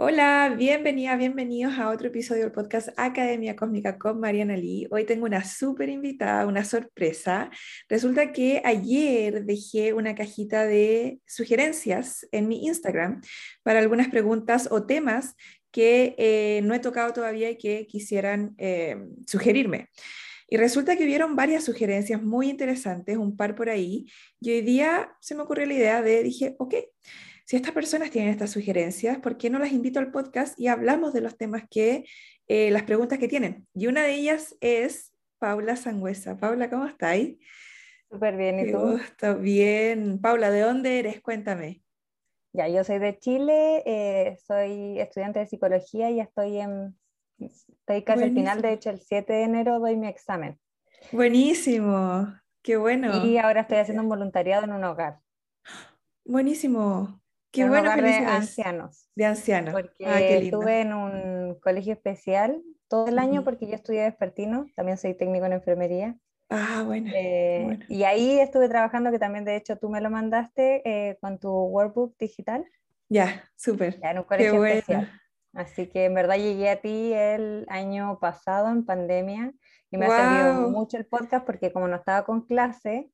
Hola, bienvenida, bienvenidos a otro episodio del podcast Academia Cósmica con Mariana Lee. Hoy tengo una súper invitada, una sorpresa. Resulta que ayer dejé una cajita de sugerencias en mi Instagram para algunas preguntas o temas que eh, no he tocado todavía y que quisieran eh, sugerirme. Y resulta que vieron varias sugerencias muy interesantes, un par por ahí, y hoy día se me ocurrió la idea de, dije, ok, si estas personas tienen estas sugerencias, ¿por qué no las invito al podcast y hablamos de los temas que, eh, las preguntas que tienen? Y una de ellas es Paula Sangüesa. Paula, ¿cómo estáis? Súper bien, ¿y tú? Bien. Paula, ¿de dónde eres? Cuéntame. Ya, yo soy de Chile, eh, soy estudiante de psicología y estoy en, estoy casi al final, de hecho el 7 de enero doy mi examen. Buenísimo, qué bueno. Y ahora estoy haciendo un voluntariado en un hogar. Buenísimo. Qué bueno de ancianos. De ancianos. Porque ah, estuve en un colegio especial todo el año porque yo estudié despertino, también soy técnico en enfermería. Ah, bueno, eh, Y ahí estuve trabajando, que también de hecho tú me lo mandaste eh, con tu workbook digital. Ya, súper. Ya, en un colegio especial. Así que en verdad llegué a ti el año pasado en pandemia y me ha servido mucho el podcast porque como no estaba con clase,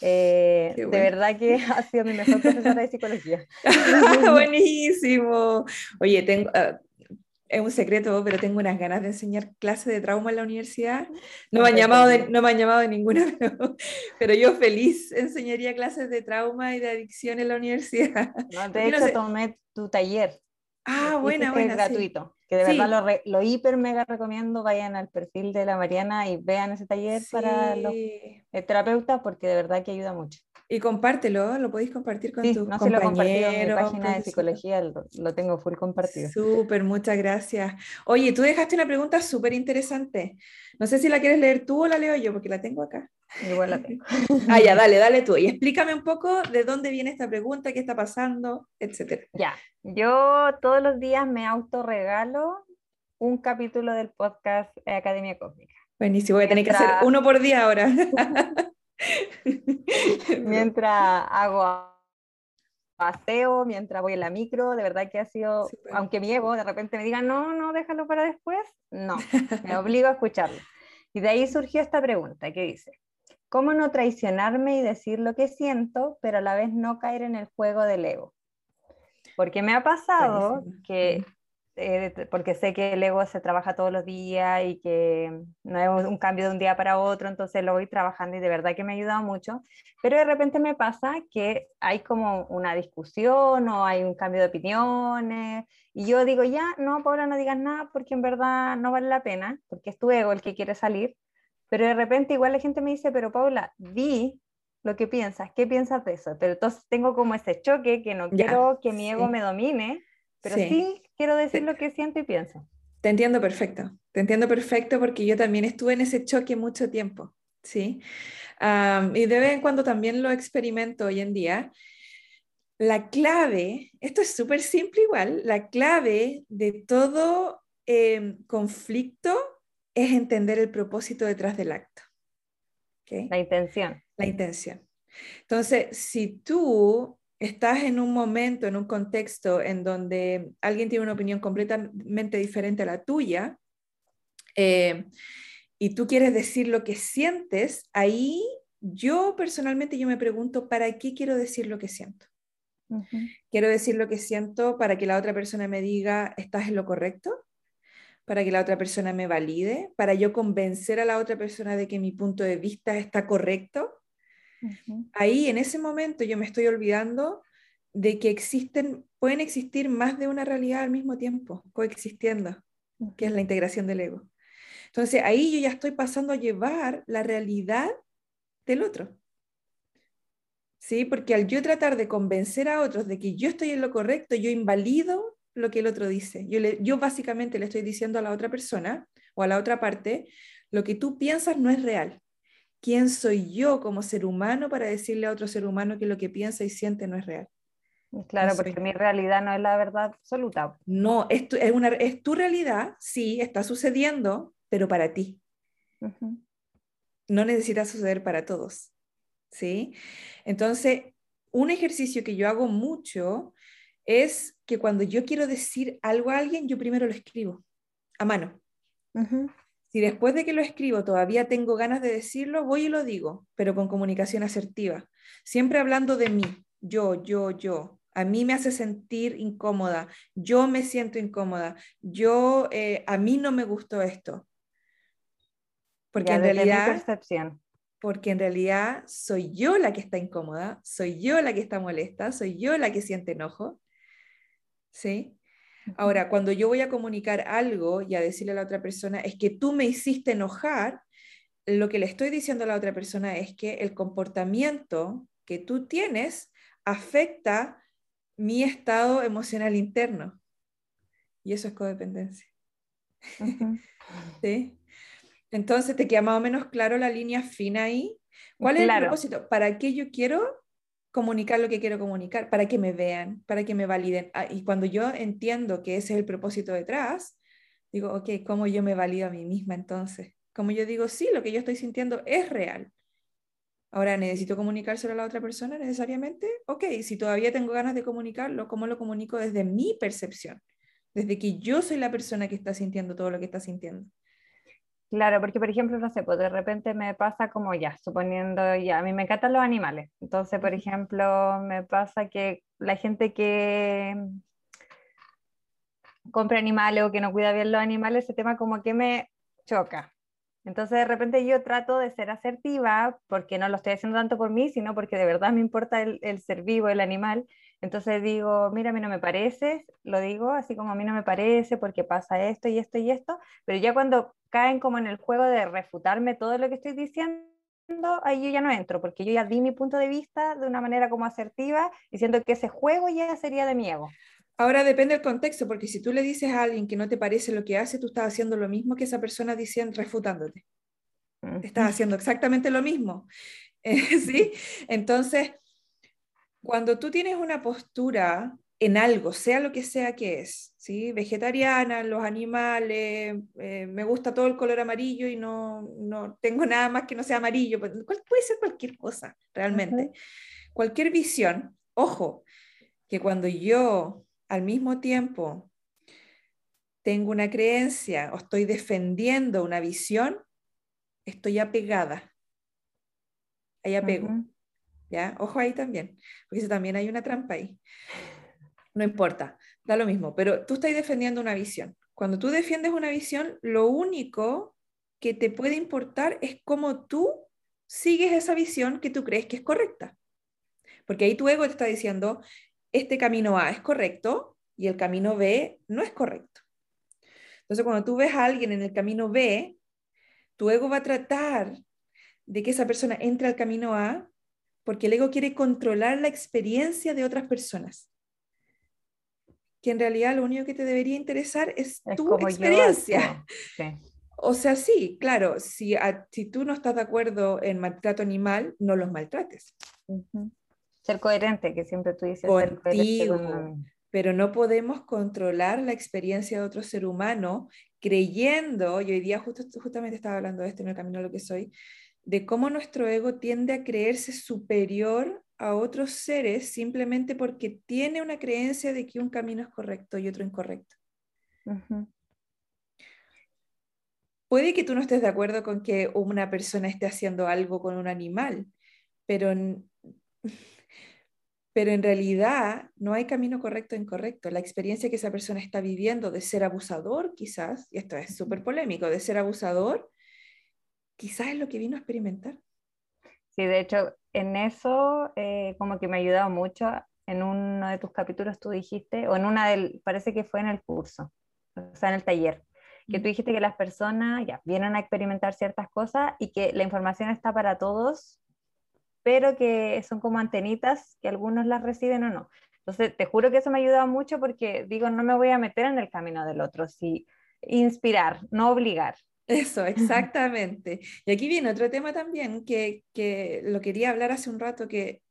eh, de verdad que ha sido mi mejor profesora de psicología. Buenísimo. Oye, tengo, ah, es un secreto, pero tengo unas ganas de enseñar clases de trauma en la universidad. No me han llamado de, no me han llamado de ninguna, pero, yo feliz enseñaría clases de trauma y de adicción en la universidad. No, de hecho, tomé tu taller. Ah, buena, buena. gratuito que de verdad lo, lo, hiper mega recomiendo, vayan al perfil de la Mariana y vean ese taller para los terapeutas porque de verdad que ayuda mucho. Y compártelo, lo podéis compartir con sí, tus no compañeros. lo en mi página de psicología, lo, tengo full compartido. Súper, muchas gracias. Oye, tú dejaste una pregunta súper interesante. No sé si la quieres leer tú o la leo yo, porque la tengo acá. Igual la tengo. ah, ya, dale, dale tú. Y explícame un poco de dónde viene esta pregunta, qué está pasando, etcétera. Ya, yo todos los días me autorregalo un capítulo del podcast Academia Cósmica. Buenísimo, voy a tener que hacer uno por día ahora. mientras hago paseo, mientras voy en la micro, de verdad que ha sido, aunque mi ego de repente me diga, no, no, déjalo para después, no, me obligo a escucharlo. Y de ahí surgió esta pregunta que dice, ¿cómo no traicionarme y decir lo que siento, pero a la vez no caer en el juego del ego? Porque me ha pasado que eh, porque sé que el ego se trabaja todos los días y que no es un cambio de un día para otro, entonces lo voy trabajando y de verdad que me ha ayudado mucho, pero de repente me pasa que hay como una discusión o hay un cambio de opiniones y yo digo, ya, no, Paula, no digas nada porque en verdad no vale la pena, porque es tu ego el que quiere salir, pero de repente igual la gente me dice, pero Paula, di lo que piensas, ¿qué piensas de eso? Pero entonces tengo como ese choque que no quiero que mi ego me domine pero sí. quiero decir lo que siento y pienso. Te entiendo perfecto, te entiendo perfecto porque yo también estuve en ese choque mucho tiempo, ¿sí? y de vez en cuando también lo experimento hoy en día. La clave, esto es súper simple igual, la clave de todo em, conflicto es entender el propósito detrás del acto. La intención. La intención. Entonces, si tú estás en un momento, en un contexto en donde alguien tiene una opinión completamente diferente a la tuya, eh, y tú quieres decir lo que sientes, ahí yo personalmente yo me pregunto, ¿para qué quiero decir lo que siento? Quiero decir lo que siento para que la otra persona me diga, ¿estás en lo correcto? Para que la otra persona me valide, para yo convencer a la otra persona de que mi punto de vista está correcto. Ahí en ese momento yo me estoy olvidando de que existen, pueden existir más de una realidad al mismo tiempo, coexistiendo, que es la integración del ego. Entonces ahí yo ya estoy pasando a llevar la realidad del otro. ¿sí? Porque al yo tratar de convencer a otros de que yo estoy en lo correcto, yo invalido lo que el otro dice. Yo, le, yo básicamente le estoy diciendo a la otra persona o a la otra parte, lo que tú piensas no es real. ¿Quién soy yo como ser humano para decirle a otro ser humano que lo que piensa y siente no es real? Claro, porque mi realidad no es la verdad absoluta. No, es tu, es, una, es tu realidad, sí, está sucediendo, pero para ti. No necesita suceder para todos. ¿Sí? Entonces, un ejercicio que yo hago mucho es que cuando yo quiero decir algo a alguien, yo primero lo escribo a mano. Si después de que lo escribo todavía tengo ganas de decirlo, voy y lo digo, pero con comunicación asertiva. Siempre hablando de mí, yo, yo, yo. A mí me hace sentir incómoda, yo me siento incómoda, yo, eh, a mí no me gustó esto. Porque en realidad... Percepción. Porque en realidad soy yo la que está incómoda, soy yo la que está molesta, soy yo la que siente enojo. ¿Sí? Ahora, cuando yo voy a comunicar algo y a decirle a la otra persona, es que tú me hiciste enojar, lo que le estoy diciendo a la otra persona es que el comportamiento que tú tienes afecta mi estado emocional interno. Y eso es codependencia. ¿Sí? Entonces, ¿te queda más o menos claro la línea fina ahí? ¿Cuál es el propósito? ¿Para qué yo quiero comunicar lo que quiero comunicar, para que me vean, para que me validen. Ah, y cuando yo entiendo que ese es el propósito detrás, digo, ok, ¿cómo yo me valido a mí misma entonces? Como yo digo, sí, lo que yo estoy sintiendo es real. Ahora, ¿necesito comunicárselo a la otra persona necesariamente? Ok, si todavía tengo ganas de comunicarlo, ¿cómo lo comunico desde mi percepción? Desde que yo soy la persona que está sintiendo todo lo que está sintiendo. Claro, porque por ejemplo, no sé, pues de repente me pasa como ya, suponiendo ya, a mí me encantan los animales. Entonces, por ejemplo, me pasa que la gente que compra animales o que no cuida bien los animales, ese tema como que me choca. Entonces, de repente yo trato de ser asertiva porque no lo estoy haciendo tanto por mí, sino porque de verdad me importa el, el ser vivo, el animal. Entonces digo, mira, a mí no me parece, lo digo así como a mí no me parece porque pasa esto y esto y esto, pero ya cuando caen como en el juego de refutarme todo lo que estoy diciendo, ahí yo ya no entro, porque yo ya di mi punto de vista de una manera como asertiva, diciendo que ese juego ya sería de mi ego. Ahora depende del contexto, porque si tú le dices a alguien que no te parece lo que hace, tú estás haciendo lo mismo que esa persona diciendo, refutándote. Estás haciendo exactamente lo mismo. ¿Sí? Entonces, cuando tú tienes una postura en algo, sea lo que sea que es, ¿sí? vegetariana, los animales, eh, me gusta todo el color amarillo y no, no, tengo nada más que no sea amarillo, pues, puede ser cualquier cosa, realmente. Cualquier visión, ojo, que cuando yo al mismo tiempo tengo una creencia o estoy defendiendo una visión, estoy apegada. Hay apego. ¿Ya? Ojo ahí también, porque también hay una trampa ahí. No importa, da lo mismo, pero tú estás defendiendo una visión. Cuando tú defiendes una visión, lo único que te puede importar es cómo tú sigues esa visión que tú crees que es correcta. Porque ahí tu ego te está diciendo, este camino A es correcto y el camino B no es correcto. Entonces, cuando tú ves a alguien en el camino B, tu ego va a tratar de que esa persona entre al camino A porque el ego quiere controlar la experiencia de otras personas. Que en realidad lo único que te debería interesar es, tu experiencia. O sea, sí, claro, si, si tú no estás de acuerdo en maltrato animal, no los maltrates. Ser coherente, que siempre tú dices. Contigo, pero no podemos controlar la experiencia de otro ser humano creyendo, y hoy día justo, justamente estaba hablando de esto en el camino a lo que soy, de cómo nuestro ego tiende a creerse superior a otros seres simplemente porque tiene una creencia de que un camino es correcto y otro incorrecto. Puede que tú no estés de acuerdo con que una persona esté haciendo algo con un animal, pero, pero en realidad no hay camino correcto o incorrecto. La experiencia que esa persona está viviendo de ser abusador, quizás, y esto es súper polémico, de ser abusador, quizás es lo que vino a experimentar. Sí, de hecho, en eso eh, como que me ha ayudado mucho. En uno de tus capítulos tú dijiste, o en una del, parece que fue en el curso, o sea, en el taller, que tú dijiste que las personas ya vienen a experimentar ciertas cosas y que la información está para todos pero que son como antenitas que algunos las reciben o no. Entonces, te juro que eso me ha ayudado mucho porque digo, no me voy a meter en el camino del otro, sí, inspirar, no obligar. Eso, exactamente. Y aquí viene otro tema también que, que lo quería hablar hace un rato, que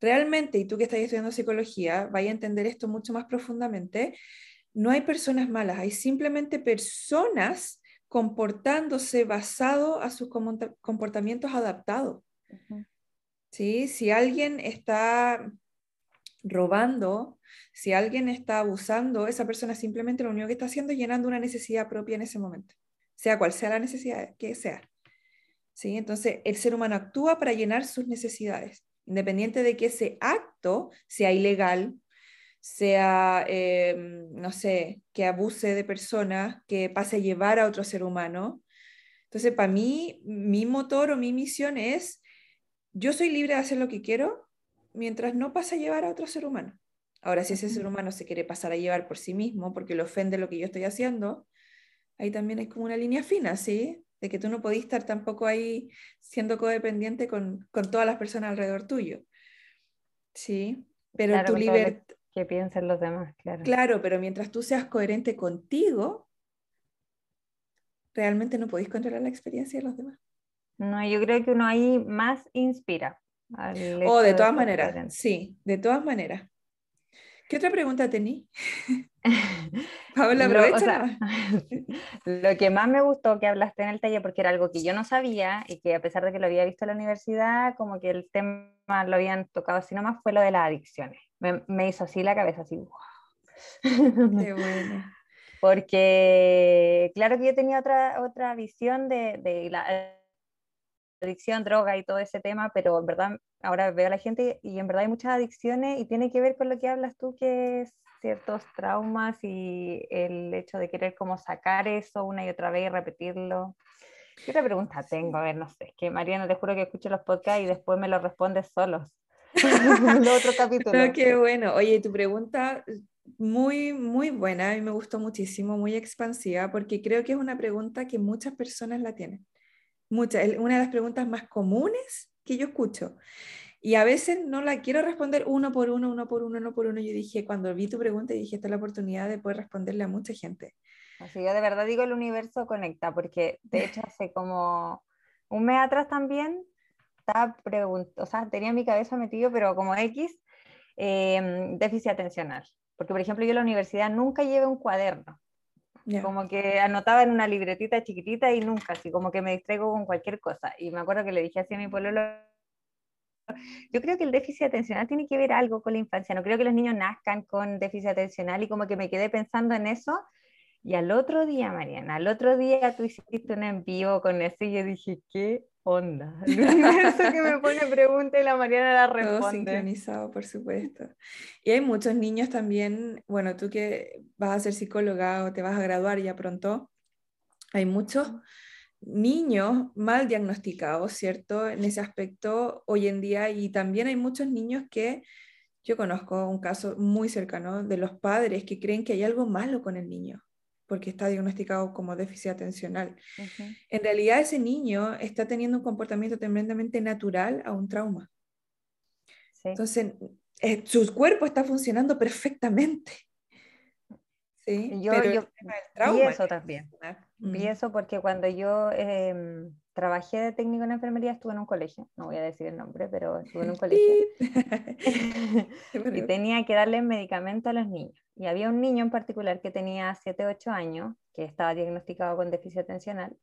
realmente, y tú que estás estudiando psicología, vaya a entender esto mucho más profundamente, no hay personas malas, hay simplemente personas comportándose basado a sus comportamientos adaptados. ¿Sí? Si alguien está robando, si alguien está abusando, esa persona simplemente lo único que está haciendo es llenando una necesidad propia en ese momento, sea cual sea la necesidad que sea. ¿Sí? Entonces, el ser humano actúa para llenar sus necesidades, independiente de que ese acto sea ilegal, sea, em, no sé, que abuse de personas, que pase a llevar a otro ser humano. Entonces, para mí, mi motor o mi misión es, yo soy libre de hacer lo que quiero, mientras no pase a llevar a otro ser humano. Ahora, si ese ser humano se quiere pasar a llevar por sí mismo porque le ofende lo que yo estoy haciendo, ahí también hay como una línea fina, ¿sí? De que tú no podís estar tampoco ahí siendo codependiente con, con todas las personas alrededor tuyo. ¿Sí? Pero tu libertad... Que piensen los demás, claro. Claro, pero mientras tú seas coherente contigo, realmente no podéis controlar la experiencia de los demás. No, yo creo que uno ahí más inspira. O oh, de todas maneras, sí, de todas maneras. ¿Qué otra pregunta tení? Paola, aprovecha. Lo, que más me gustó que hablaste en el taller, porque era algo que yo no sabía y que a pesar de que lo había visto en la universidad, como que el tema lo habían tocado así nomás, fue lo de las adicciones. Me, hizo así la cabeza, así, Qué bueno. Porque claro que yo tenía otra, otra visión de, de la adicción, droga y todo ese tema, pero en verdad ahora veo a la gente y en verdad hay muchas adicciones y tiene que ver con lo que hablas tú, que es ciertos traumas y el hecho de querer como sacar eso una y otra vez y repetirlo. ¿Qué otra pregunta tengo? A ver, no sé, es que Mariana, te juro que escucho los podcasts y después me los respondes solos. el otro capítulo. qué bueno. Oye, tu pregunta muy, muy buena, a mí me gustó muchísimo, muy expansiva, porque creo que es una pregunta que muchas personas la tienen. Muchas, una de las preguntas más comunes que yo escucho. Y a veces no la quiero responder uno por uno, uno por uno, uno por uno. Yo dije, cuando vi tu pregunta, dije, esta es la oportunidad de poder responderle a mucha gente. Así yo de verdad digo, el universo conecta, porque de hecho hace como un mes atrás también, estaba o sea, tenía mi cabeza metido, pero como X, em, déficit atencional. Porque, por ejemplo, yo en la universidad nunca llevé un cuaderno. Como que anotaba en una libretita chiquitita y nunca, así como que me distraigo con cualquier cosa. Y me acuerdo que le dije así a mi pueblo, yo creo que el déficit atencional tiene que ver algo con la infancia. No creo que los niños nazcan con déficit atencional y como que me quedé pensando en eso. Y al otro día, Mariana, al otro día tú hiciste un envío con eso y yo dije, ¿qué onda? Universo que me pone pregunta y la Mariana la responde. Todo sincronizado, por supuesto. Y hay muchos niños también, bueno, tú que vas a ser psicóloga o te vas a graduar ya pronto, hay muchos niños mal diagnosticados, ¿cierto? En ese aspecto hoy en día y también hay muchos niños que yo conozco un caso muy cercano de los padres que creen que hay algo malo con el niño porque está diagnosticado como déficit atencional. En realidad ese niño está teniendo un comportamiento tremendamente natural a un trauma. Entonces, eh, su cuerpo está funcionando perfectamente. Sí, yo, pero vi eso también. Vi eso porque cuando yo em, trabajé de técnico en enfermería estuve en un colegio, no voy a decir el nombre, pero estuve en un colegio. y tenía que darle medicamento a los niños. Y había un niño en particular que tenía 7, 8 años, que estaba diagnosticado con déficit atencional.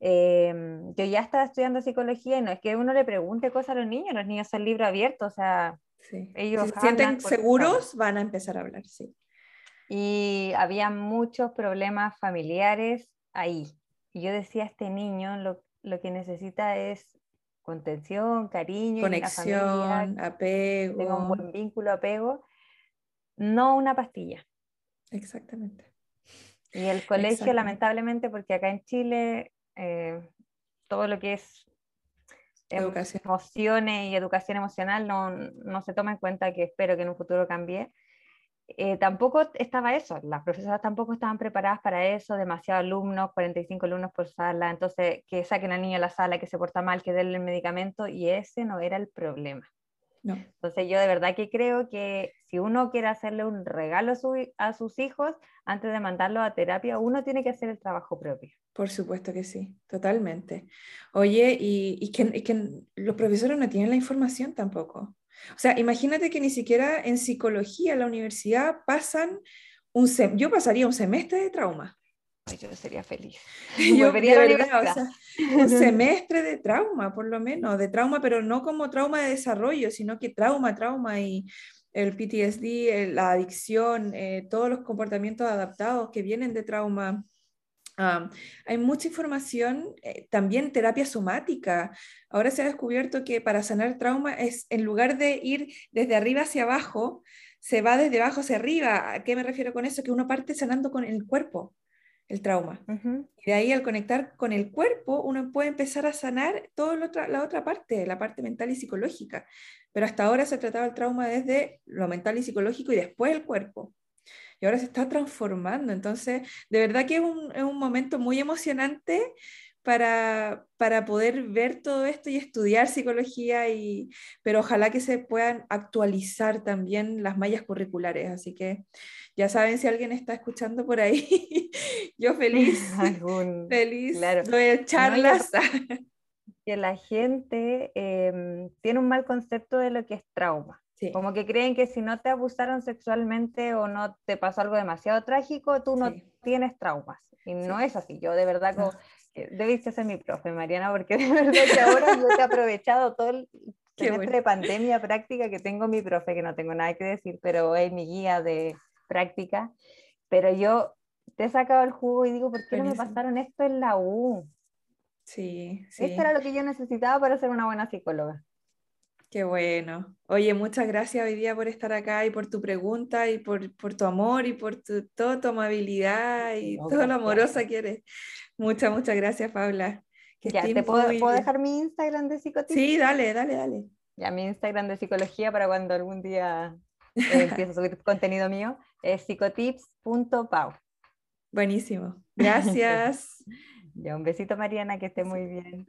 Em, yo ya estaba estudiando psicología y no es que uno le pregunte cosas a los niños, los niños son libro abierto, o sea, ellos... Si se sienten seguros, van a empezar a hablar, sí y había muchos problemas familiares ahí. Y yo decía, este niño lo, lo que necesita es contención, cariño, conexión, apego. Tengo un buen vínculo, apego, no una pastilla. Exactamente. Y el colegio, lamentablemente, porque acá en Chile eh, todo lo que es educación. emociones y educación emocional no, no, se toma en cuenta, que espero que en un futuro cambie, eh, tampoco estaba eso, las profesoras tampoco estaban preparadas para eso, demasiados alumnos, 45 alumnos por sala, entonces que saquen al niño a la sala, que se porta mal, que denle el medicamento, y ese no era el problema. No. Entonces yo de verdad que creo que si uno quiere hacerle un regalo a, sus hijos, antes de mandarlo a terapia, uno tiene que hacer el trabajo propio. Por supuesto que sí, totalmente. Oye, y, y, que, y que los profesores no tienen la información tampoco. O sea, imagínate que ni siquiera en psicología, en la universidad, pasan un yo pasaría un semestre de trauma. yo sería feliz. Yo, de verdad, un semestre de trauma, por lo menos, de trauma, pero no como trauma de desarrollo, sino que trauma, trauma y el PTSD, la adicción, eh, todos los comportamientos adaptados que vienen de trauma hay mucha información, eh, también terapia somática. Ahora se ha descubierto que para sanar trauma es, en lugar de ir desde arriba hacia abajo, se va desde abajo hacia arriba. ¿A qué me refiero con eso? Que uno parte sanando con el cuerpo el trauma. Y de ahí al conectar con el cuerpo, uno puede empezar a sanar toda la otra, la otra parte, la parte mental y psicológica. Pero hasta ahora se trataba el trauma desde lo mental y psicológico y después el cuerpo y ahora se está transformando. Entonces, de verdad que es un, es un momento muy emocionante para, para, poder ver todo esto y estudiar psicología, y, pero ojalá que se puedan actualizar también las mallas curriculares. Así que ya saben si alguien está escuchando por ahí, yo feliz, feliz claro. de charlas. que la gente em, tiene un mal concepto de lo que es trauma. Como que creen que si no te abusaron sexualmente o no te pasó algo demasiado trágico, tú no tienes traumas. Y no es así. Yo de verdad como, debiste ser mi profe, Mariana, porque de verdad que ahora yo te he aprovechado todo el semestre de pandemia práctica que tengo mi profe, que no tengo nada que decir, pero es mi guía de práctica. Pero yo te he sacado el jugo y digo, ¿por qué no me pasaron esto en la U? Sí, sí. Esto era lo que yo necesitaba para ser una buena psicóloga. Qué bueno. Oye, muchas gracias hoy día por estar acá y por tu pregunta y por, por tu amor y por tu, toda tu amabilidad y todo lo amorosa que eres. Muchas, muchas gracias, Paula. ya, ¿te puedo, dejar mi Instagram de psicotips? Sí, dale, dale, dale. Ya, mi Instagram de psicología para cuando algún día eh, empiece a subir contenido mío es psicotips.pau. Buenísimo. Gracias. ya, un besito, Mariana, que esté muy bien.